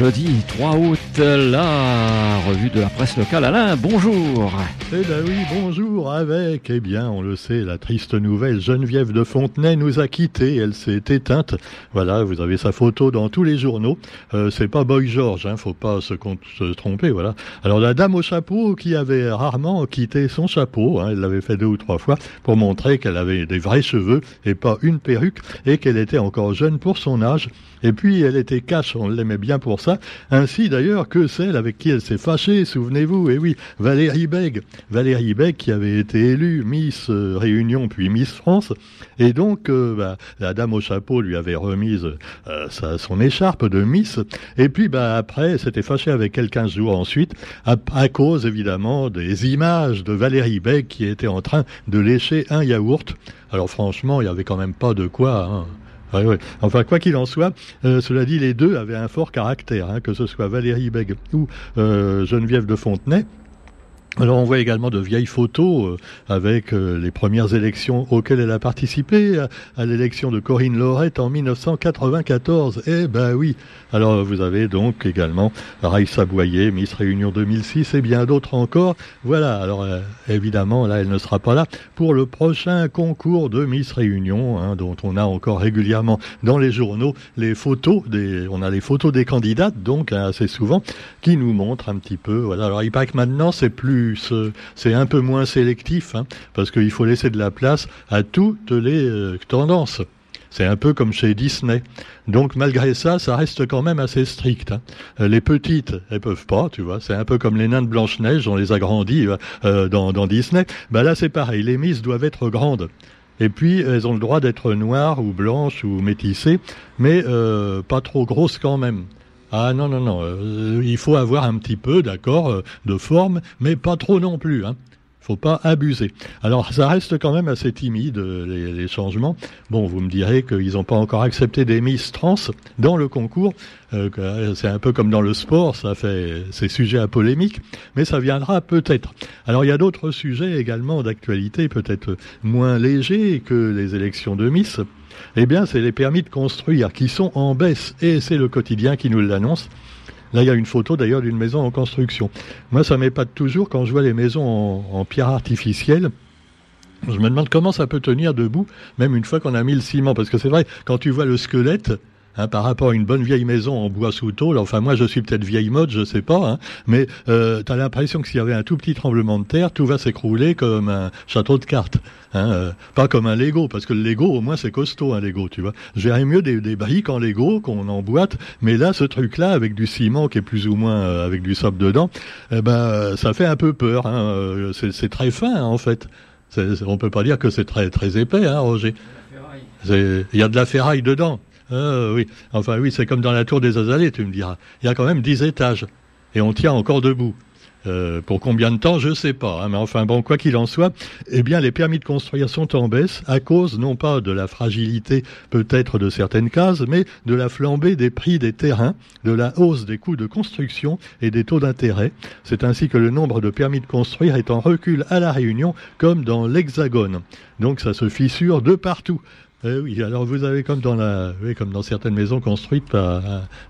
jeudi 3 août, la revue de la presse locale. Alain, bonjour. Eh ben oui, bonjour avec, eh bien, on le sait, la triste nouvelle, Geneviève de Fontenay nous a quittés, elle s'est éteinte. Voilà, vous avez sa photo dans tous les journaux. Euh, c'est pas Boy George, hein, faut pas se, se, tromper, voilà. Alors la dame au chapeau qui avait rarement quitté son chapeau, hein, elle l'avait fait deux ou trois fois pour montrer qu'elle avait des vrais cheveux et pas une perruque et qu'elle était encore jeune pour son âge. Et puis elle était cash, on l'aimait bien pour ça. Ainsi d'ailleurs que celle avec qui elle s'est fâchée, souvenez-vous, et oui, Valérie Beg. Valérie Beg qui avait été élue Miss euh, Réunion puis Miss France. Et donc euh, bah, la dame au chapeau lui avait remise euh, son écharpe de Miss. Et puis bah, après, s'était fâchée avec elle 15 jours ensuite, à, à, cause évidemment des images de Valérie Beg qui était en train de lécher un yaourt. Alors franchement, il n'y avait quand même pas de quoi. Hein. Ouais. Enfin, quoi qu'il en soit, euh, cela dit, les deux avaient un fort caractère, hein, que ce soit Valérie Beg ou euh, Geneviève de Fontenay. Alors on voit également de vieilles photos euh, avec euh, les premières élections auxquelles elle a participé, à, l'élection de Corinne Laurette en 1994. Eh ben oui. Alors vous avez donc également Raïssa Boyer, Miss Réunion 2006 et bien d'autres encore. Voilà. Alors euh, évidemment là elle ne sera pas là pour le prochain concours de Miss Réunion, hein, dont on a encore régulièrement dans les journaux les photos des, on a les photos des candidates donc hein, assez souvent qui nous montrent un petit peu. Voilà. Alors il paraît que maintenant c'est plus c'est un peu moins sélectif, hein, parce qu'il faut laisser de la place à toutes les euh, tendances. C'est un peu comme chez Disney. Donc malgré ça, ça reste quand même assez strict. Hein. Euh, les petites, elles peuvent pas, tu vois. C'est un peu comme les nains de Blanche-Neige, on les agrandit euh, dans, Disney. Bah là, c'est pareil. Les Miss doivent être grandes. Et puis, elles ont le droit d'être noires ou blanches ou métissées, mais pas trop grosses quand même. Ah non, non, non. Euh, il faut avoir un petit peu, d'accord, euh, de forme, mais pas trop non plus. Hein faut pas abuser. Alors ça reste quand même assez timide les, les changements. Bon, vous me direz qu'ils n'ont pas encore accepté des Miss trans dans le concours. Euh, c'est un peu comme dans le sport, ça fait c'est sujet à polémique, mais ça viendra peut-être. Alors il y a d'autres sujets également d'actualité, peut-être moins légers que les élections de Miss. Eh bien, c'est les permis de construire qui sont en baisse et c'est le quotidien qui nous l'annonce. Là, il y a une photo d'ailleurs d'une maison en construction. Moi, ça m'épate toujours quand je vois les maisons en, pierre artificielle. Je me demande comment ça peut tenir debout, même une fois qu'on a mis le ciment. Parce que c'est vrai, quand tu vois le squelette, Hein, par rapport à une bonne vieille maison en bois sous tôle. Enfin, moi, je suis peut-être vieille mode, je sais pas, hein, mais euh, tu as l'impression que s'il y avait un tout petit tremblement de terre, tout va s'écrouler comme un château de cartes. Hein, euh, pas comme un Lego, parce que le Lego, au moins, c'est costaud, un Lego, tu vois. J'aimerais mieux des, des, en Lego qu'on emboîte, mais là, ce truc-là, avec du ciment qui est plus ou moins euh, avec du sable dedans, eh ben, ça fait un peu peur. Euh, c'est très fin, en fait. on peut pas dire que c'est très très épais, hein, Roger. Il y a de la ferraille dedans. Ah, oui, enfin oui, c'est comme dans la tour des Azalées, tu me diras. Il y a quand même dix étages et on tient encore debout. Euh, pour combien de temps, je sais pas. Hein, mais enfin bon, quoi qu'il en soit, eh bien, les permis de construire sont en baisse à cause non pas de la fragilité peut-être de certaines cases, mais de la flambée des prix des terrains, de la hausse des coûts de construction et des taux d'intérêt. C'est ainsi que le nombre de permis de construire est en recul à la Réunion, comme dans l'Hexagone. Donc ça se fissure de partout. Eh oui, alors vous avez comme dans la, oui, comme dans certaines maisons construites par,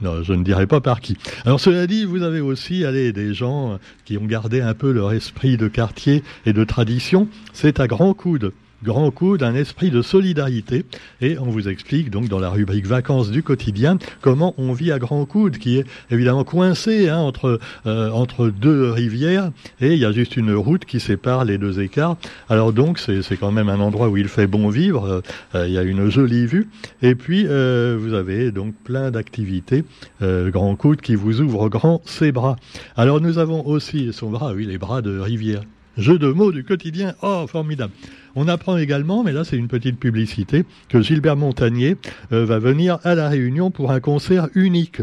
non, je ne dirais pas par qui. Alors cela dit, vous avez aussi, allez, des gens qui ont gardé un peu leur esprit de quartier et de tradition. C'est à grands coudes grand coup d'un esprit de solidarité. Et on vous explique donc dans la rubrique vacances du quotidien comment on vit à grand coude, qui est évidemment coincé hein, entre, euh, entre deux rivières, et il y a juste une route qui sépare les deux écarts. Alors donc c'est quand même un endroit où il fait bon vivre, euh, il y a une jolie vue, et puis euh, vous avez donc plein d'activités, grand coude qui vous ouvre grand ses bras. Alors nous avons aussi son bras, oui, les bras de rivière. Jeu de mots du quotidien, oh formidable. On apprend également, mais là c'est une petite publicité, que Gilbert Montagnier euh, va venir à La Réunion pour un concert unique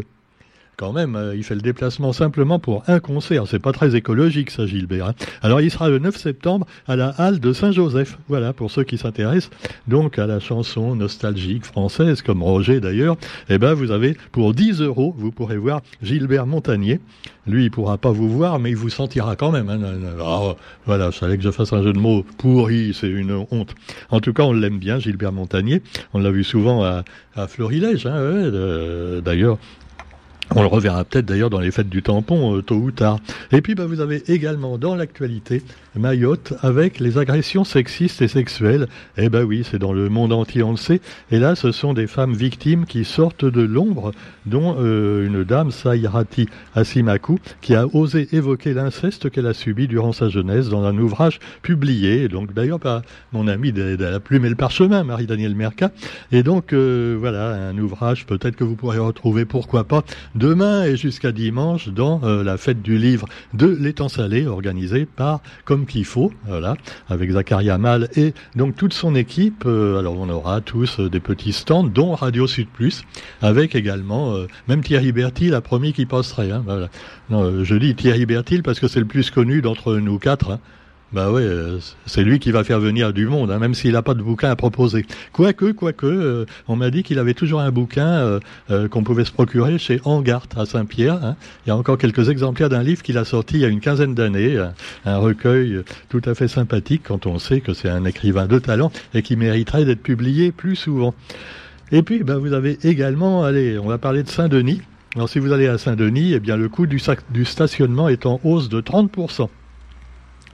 quand même, euh, il fait le déplacement simplement pour un concert. C'est pas très écologique, ça, Gilbert. Hein. Alors, il sera le 9 septembre à la halle de Saint-Joseph. Voilà, pour ceux qui s'intéressent donc à la chanson nostalgique française, comme Roger d'ailleurs. Eh ben, vous avez pour 10 euros, vous pourrez voir Gilbert Montagnier. Lui, il pourra pas vous voir, mais il vous sentira quand même. Hein. Ah, voilà, je savais que je fasse un jeu de mots pourri, c'est une honte. En tout cas, on l'aime bien, Gilbert Montagnier. On l'a vu souvent à, à Florilège. Hein, D'ailleurs, On le reverra peut-être d'ailleurs dans les fêtes du tampon, euh, tôt ou tard. Et puis bah, vous avez également dans l'actualité Mayotte avec les agressions sexistes et sexuelles. Eh ben oui, c'est dans le monde entier, on le sait. Et là, ce sont des femmes victimes qui sortent de l'ombre, dont euh, une dame, Saïrati Asimaku, qui a osé évoquer l'inceste qu'elle a subi durant sa jeunesse dans un ouvrage publié. Donc d'ailleurs par mon ami de, la plume et le parchemin, Marie-Danielle Merca. Et donc euh, voilà, un ouvrage peut-être que vous pourrez retrouver, pourquoi pas, demain et jusqu'à dimanche dans euh, la fête du livre de l'étang salé organisée par Comme qu'il faut, voilà, avec Zacharia Mal et donc toute son équipe. Euh, alors on aura tous euh, des petits stands, dont Radio Sud Plus, avec également même Thierry Bertil a promis qu'il passerait. Hein, voilà. je dis Thierry Bertil parce que c'est le plus connu d'entre nous quatre. Hein. Bah ouais, euh, c'est lui qui va faire venir du monde, hein, même s'il n'a pas de bouquin à proposer. Quoique, quoique, euh, on m'a dit qu'il avait toujours un bouquin euh, qu'on pouvait se procurer chez Angart à Saint-Pierre. Hein. Il y a encore quelques exemplaires d'un livre qu'il a sorti il y a une quinzaine d'années, un, recueil tout à fait sympathique quand on sait que c'est un écrivain de talent et qui mériterait d'être publié plus souvent. Et puis, bah, vous avez également, allez, on va parler de Saint-Denis. Alors si vous allez à Saint-Denis, eh bien le coût du, du stationnement est en hausse de 30%.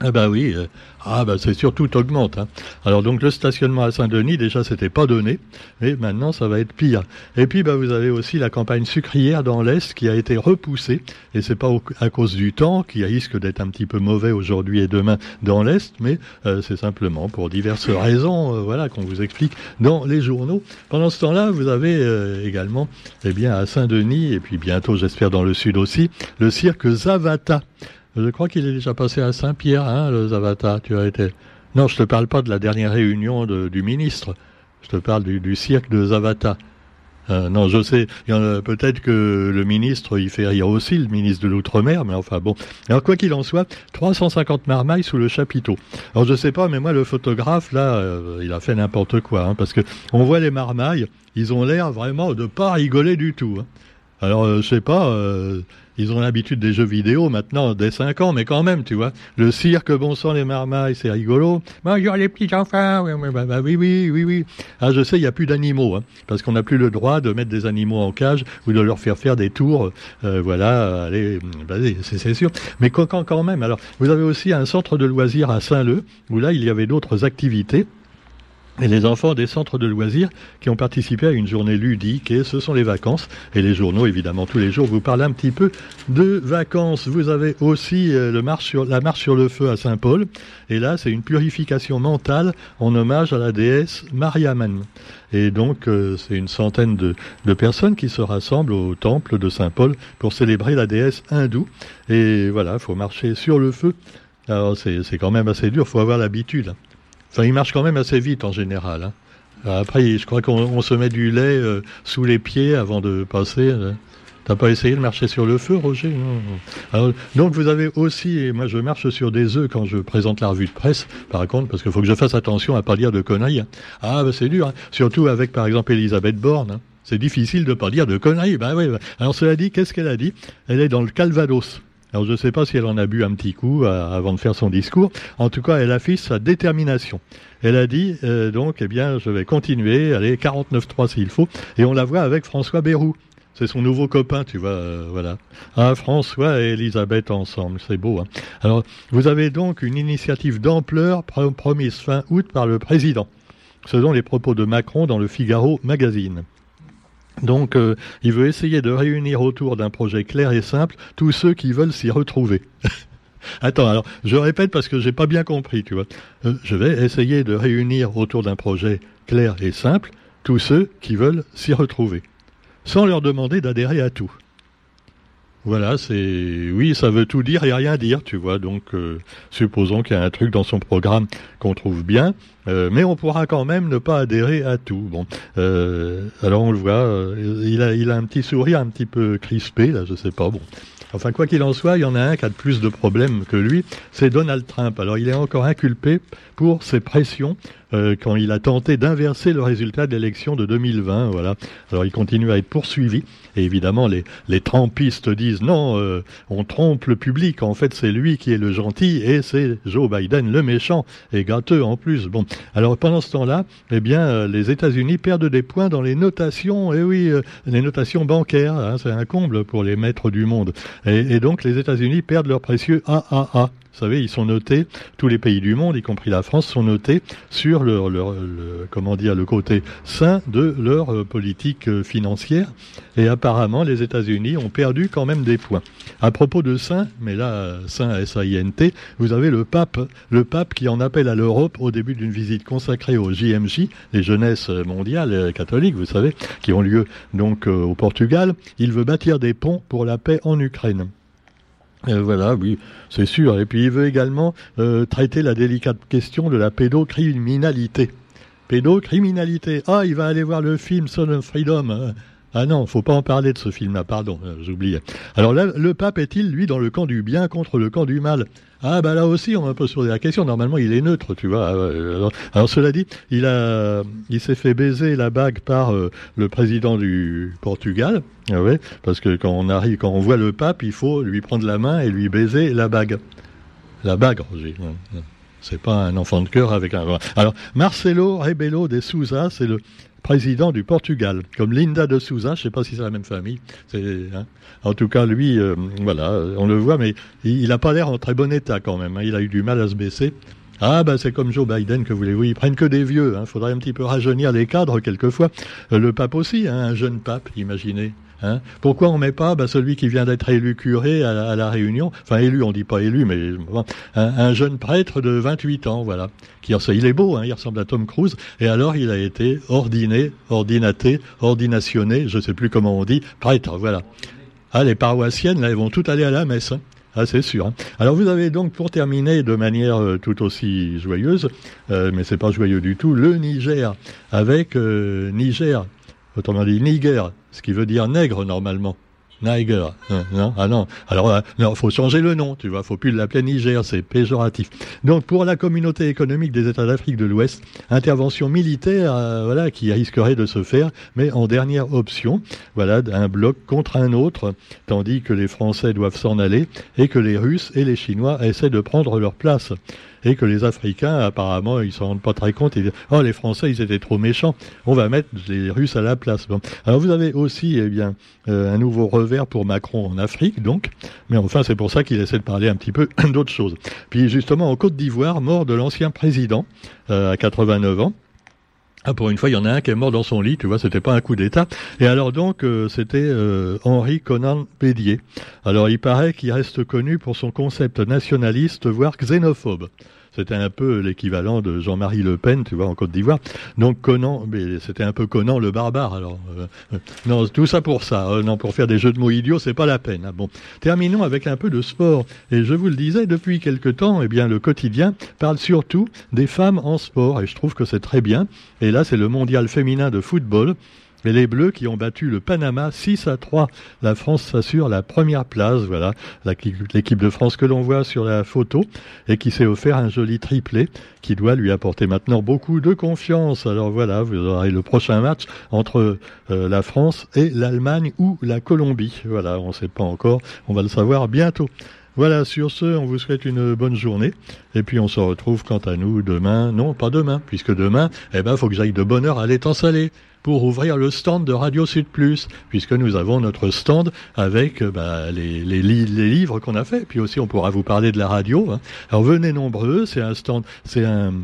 Ah bah oui, euh, ah bah c'est sûr tout augmente. Hein. Alors donc le stationnement à Saint-Denis déjà c'était pas donné, mais maintenant ça va être pire. Et puis bah vous avez aussi la campagne sucrière dans l'est qui a été repoussée et c'est pas à cause du temps qui risque d'être un petit peu mauvais aujourd'hui et demain dans l'est, mais euh, c'est simplement pour diverses raisons, euh, voilà qu'on vous explique dans les journaux. Pendant ce temps-là, vous avez également, eh bien à Saint-Denis et puis bientôt j'espère dans le sud aussi, le cirque Zavata. Je crois qu'il est déjà passé à Saint-Pierre, hein, le Zavata. Tu as été. Non, je te parle pas de la dernière réunion du ministre. Je te parle du, cirque de Zavata. Euh, non, je sais. Peut-être que le ministre, il fait rire aussi, le ministre de l'Outre-mer, mais enfin bon. Alors quoi qu'il en soit, 350 marmailles sous le chapiteau. Alors je sais pas, mais moi le photographe là, euh, il a fait n'importe quoi, hein, parce que on voit les marmailles, ils ont l'air vraiment de pas rigoler du tout. Hein. Alors euh, je sais pas ils ont l'habitude des jeux vidéo maintenant dès 5 ans, mais quand même, tu vois. Le cirque, bon sang, les marmailles, c'est rigolo. Bonjour les petits enfants, oui, oui, bah, bah, oui, oui, oui, oui. Ah, je sais, il n'y a plus d'animaux, hein, parce qu'on n'a plus le droit de mettre des animaux en cage ou de leur faire faire des tours. Euh, voilà, allez, c'est sûr. Mais quand, quand même, alors, vous avez aussi un centre de loisirs à Saint-Leu, où là, il y avait d'autres activités et les enfants des centres de loisirs qui ont participé à une journée ludique et ce sont les vacances. Et les journaux, évidemment, tous les jours vous parlent un petit peu de vacances. Vous avez aussi euh, le marche sur, la marche sur le feu à Saint-Paul. Et là, c'est une purification mentale en hommage à la déesse Mariamane. Et donc, euh, c'est une centaine de, de, personnes qui se rassemblent au temple de Saint-Paul pour célébrer la déesse hindoue. Et voilà, il faut marcher sur le feu. Alors, c'est quand même assez dur, faut avoir l'habitude. Enfin, il marche quand même assez vite en général. Hein. Après, je crois qu'on se met du lait euh, sous les pieds avant de passer. Euh. T'as pas essayé de marcher sur le feu, Roger? Donc vous avez aussi, et moi je marche sur des œufs quand je présente la revue de presse, par contre, parce qu'il faut que je fasse attention à pas dire de conneries. Hein. Ah, bah, c'est dur, hein. surtout avec par exemple Elisabeth Borne. C'est difficile de pas dire de conneries. Bah, oui, bah. Alors cela dit, qu'est-ce qu'elle a dit? Elle est dans le Calvados. Alors je ne sais pas si elle en a bu un petit coup euh, avant de faire son discours. En tout cas, elle affiche sa détermination. Elle a dit euh, donc, eh bien, je vais continuer, aller 49-3 s'il faut. Et on la voit avec François Bérou. C'est son nouveau copain, tu vois, euh, voilà. Ah, François et Elisabeth ensemble, c'est beau. Hein. Alors, vous avez donc une initiative d'ampleur promise fin août par le président. Selon les propos de Macron dans le Figaro magazine. Donc, euh, il veut essayer de réunir autour d'un projet clair et simple tous ceux qui veulent s'y retrouver. Attends, alors, je répète parce que j'ai pas bien compris, tu vois. Euh, je vais essayer de réunir autour d'un projet clair et simple tous ceux qui veulent s'y retrouver, sans leur demander d'adhérer à tout. Voilà, c'est oui, ça veut tout dire et rien dire, tu vois. Donc, euh, supposons qu'il y a un truc dans son programme qu'on trouve bien, euh, mais on pourra quand même ne pas adhérer à tout. Bon, euh, alors on le voit, il a, il a un petit sourire un petit peu crispé là, je sais pas. Bon, enfin quoi qu'il en soit, il y en a un qui a de plus de problèmes que lui, c'est Donald Trump. Alors il est encore inculpé pour ses pressions euh, quand il a tenté d'inverser le résultat de l'élection de 2020. Voilà. Alors il continue à être poursuivi. Et évidemment, les, les trampistes disent non, euh, on trompe le public. En fait, c'est lui qui est le gentil et c'est Joe Biden le méchant et gâteux en plus. Bon, alors pendant ce temps-là, eh bien, euh, les États-Unis perdent des points dans les notations. Et eh oui, les notations bancaires, hein, c'est un comble pour les maîtres du monde. Et, et donc, les États-Unis perdent leur précieux AAA. Vous savez, ils sont notés, tous les pays du monde, y compris la France, sont notés sur leur, leur le, le côté sain de leur euh, politique euh, financière. Et apparemment, les États-Unis ont perdu quand même des points. À propos de saint, mais là, saint S-A-I-N-T, vous avez le pape, le pape qui en appelle à l'Europe au début d'une visite consacrée au JMJ, les jeunesses mondiales euh, catholiques, vous savez, qui ont lieu donc au Portugal. Il veut bâtir des ponts pour la paix en Ukraine. Euh, voilà, oui, c'est sûr. Et puis il veut également euh, traiter la délicate question de la pédocriminalité. Pédocriminalité. Ah, il va aller voir le film Son of Freedom. Ah non, faut pas en parler de ce film-là, pardon, euh, j'oubliais. Alors là, le pape est-il, lui, dans le camp du bien contre le camp du mal? Ah bah là aussi on se poser la question. Normalement il est neutre, tu vois. Alors, alors cela dit, il a, il s'est fait baiser la bague par euh, le président du Portugal. Ah parce que quand on arrive, quand on voit le pape, il faut lui prendre la main et lui baiser la bague. La bague, Roger. C'est pas un enfant de cœur avec un. Alors Marcelo Rebelo de Souza, c'est le président du Portugal, comme Linda de Souza, je ne sais pas si c'est la même famille. Hein. En tout cas, lui, euh, voilà, on le voit, mais il n'a pas l'air en très bon état quand même. Hein. Il a eu du mal à se baisser. Ah bah c'est comme Joe Biden que voulez-vous, ils prennent que des vieux. Il hein. faudrait un petit peu rajeunir les cadres quelquefois. Euh, le pape aussi, un jeune pape, imaginez. Hein? Pourquoi on met pas bah, celui qui vient d'être élu curé à la, Réunion, enfin élu, on dit pas élu, mais un, jeune prêtre de 28 ans, voilà, qui il est beau, hein, il ressemble à Tom Cruise, et alors il a été ordiné, ordinaté, ordinationné, je sais plus comment on dit, prêtre, voilà. Ah, les paroissiennes, là, elles vont toutes aller à la messe. Hein. Ah, c'est sûr. Alors vous avez donc pour terminer de manière euh, tout aussi joyeuse, euh, mais c'est pas joyeux du tout, le Niger avec euh, Niger, autrement dit Niger, ce qui veut dire nègre normalement. Niger, hein, non, ah non. Alors, euh, non, faut changer le nom, tu vois. Faut plus l'appeler Niger, c'est péjoratif. Donc, pour la communauté économique des États d'Afrique de l'Ouest, intervention militaire, euh, voilà, qui risquerait de se faire, mais en dernière option, voilà, un bloc contre un autre, tandis que les Français doivent s'en aller et que les Russes et les Chinois essaient de prendre leur place et que les Africains, apparemment, ils s'en rendent pas très compte. Ils disent, oh, les Français, ils étaient trop méchants. On va mettre les Russes à la place. Bon. Alors vous avez aussi, eh bien, euh, un nouveau pour Macron en Afrique, donc. Mais enfin, c'est pour ça qu'il essaie de parler un petit peu d'autre chose. Puis justement, en Côte d'Ivoire, mort de l'ancien président euh, à 89 ans. Ah, pour une fois, il y en a un qui est mort dans son lit, tu vois, c'était pas un coup d'État. Et alors donc, euh, c'était euh, Henri Conan Bédier. Alors il paraît qu'il reste connu pour son concept nationaliste, voire xénophobe. C'était un peu l'équivalent de Jean-Marie Le Pen, tu vois, en Côte d'Ivoire. Donc Conan, mais c'était un peu Conan le barbare. Alors euh, non, tout ça pour ça. non, pour faire des jeux de mots idiots, c'est pas la peine. Hein. Bon, terminons avec un peu de sport. Et je vous le disais, depuis quelque temps, eh bien, le quotidien parle surtout des femmes en sport. Et je trouve que c'est très bien. Et là, c'est le mondial féminin de football. Et les Bleus qui ont battu le Panama 6 à 3. La France s'assure la première place. Voilà l'équipe de France que l'on voit sur la photo et qui s'est offert un joli triplé qui doit lui apporter maintenant beaucoup de confiance. Alors voilà, vous aurez le prochain match entre euh, la France et l'Allemagne ou la Colombie. Voilà, on ne sait pas encore. On va le savoir bientôt. Voilà, sur ce, on vous souhaite une bonne journée. Et puis on se retrouve quant à nous demain. Non, pas demain, puisque demain, eh ben, faut que j'aille de bonne heure à l'étang salé pour ouvrir le stand de Radio Sud Plus, puisque nous avons notre stand avec euh, bah, les, livres qu'on a fait. Puis aussi, on pourra vous parler de la radio. Hein. Alors venez nombreux, c'est un stand, c'est un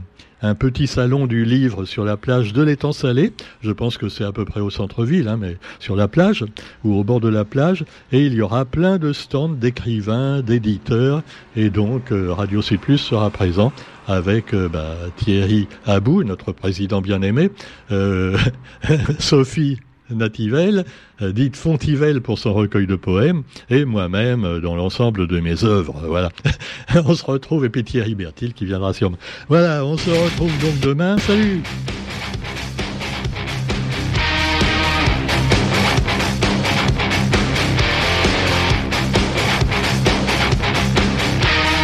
un petit salon du livre sur la plage de l'étang salé. Je pense que c'est à peu près au centre-ville, hein, mais sur la plage ou au bord de la plage. Et il y aura plein de stands d'écrivains, d'éditeurs. Et donc, euh, Radio C+, sera présent avec euh, bah, Thierry Abou, notre président bien-aimé, euh, Sophie Nativelle, euh, dite Fontivelle pour son recueil de poèmes, et moi-même euh, dans l'ensemble de mes œuvres. Voilà. on se retrouve, et puis Thierry Bertil qui viendra sur moi. Voilà, on se retrouve donc demain. Salut